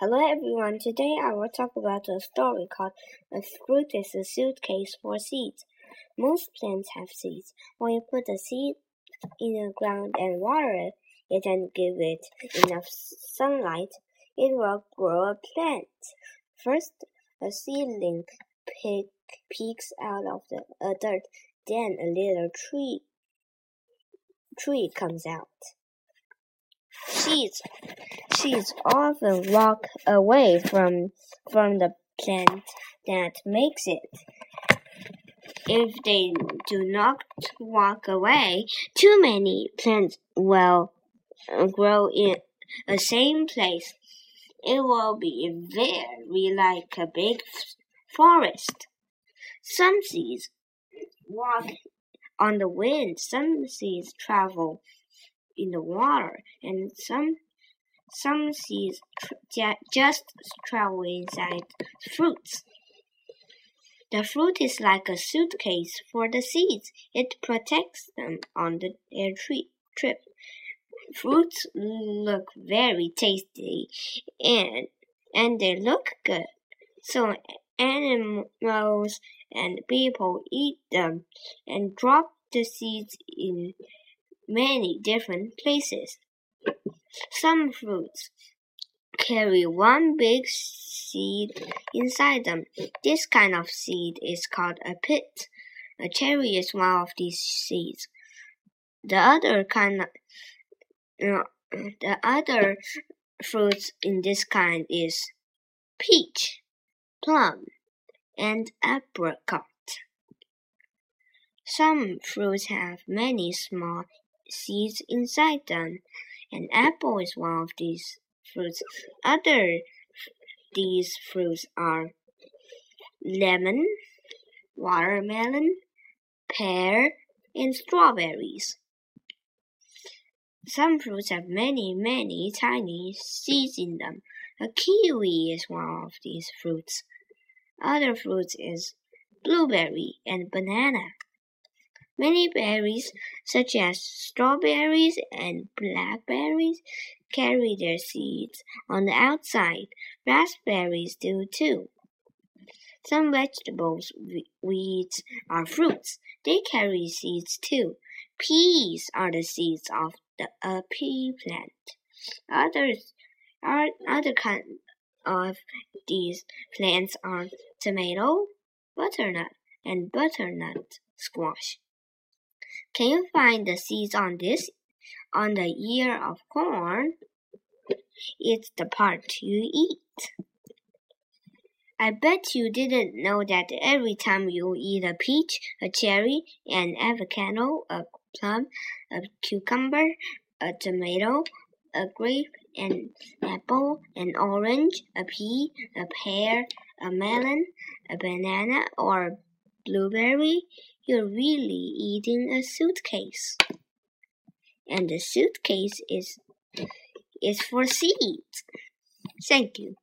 Hello everyone, today I will talk about a story called A Fruit is a Suitcase for Seeds. Most plants have seeds. When you put a seed in the ground and water it and give it enough sunlight, it will grow a plant. First, a seedling peeks out of the dirt, then a little tree tree comes out. Seeds seeds often walk away from from the plant that makes it. If they do not walk away, too many plants will grow in the same place. It will be very like a big forest. Some seeds walk on the wind, some seeds travel in the water, and some some seeds just travel inside fruits. The fruit is like a suitcase for the seeds. It protects them on the, their trip. Fruits look very tasty and and they look good. So animals and people eat them and drop the seeds in many different places. Some fruits carry one big seed inside them. This kind of seed is called a pit. A cherry is one of these seeds. The other kind of, uh, the other fruits in this kind is peach, plum, and apricot. Some fruits have many small seeds inside them. An apple is one of these fruits. Other these fruits are lemon, watermelon, pear, and strawberries. Some fruits have many, many tiny seeds in them. A kiwi is one of these fruits. Other fruits is blueberry and banana. Many berries, such as strawberries and blackberries, carry their seeds on the outside. Raspberries do too. Some vegetables, weeds, are fruits. They carry seeds too. Peas are the seeds of the a pea plant. Others are other kinds of these plants are tomato, butternut, and butternut squash. Can you find the seeds on this? On the ear of corn? It's the part you eat. I bet you didn't know that every time you eat a peach, a cherry, an avocado, a plum, a cucumber, a tomato, a grape, an apple, an orange, a pea, a pear, a melon, a banana, or blueberry, you're really eating a suitcase. And the suitcase is is for seeds. Thank you.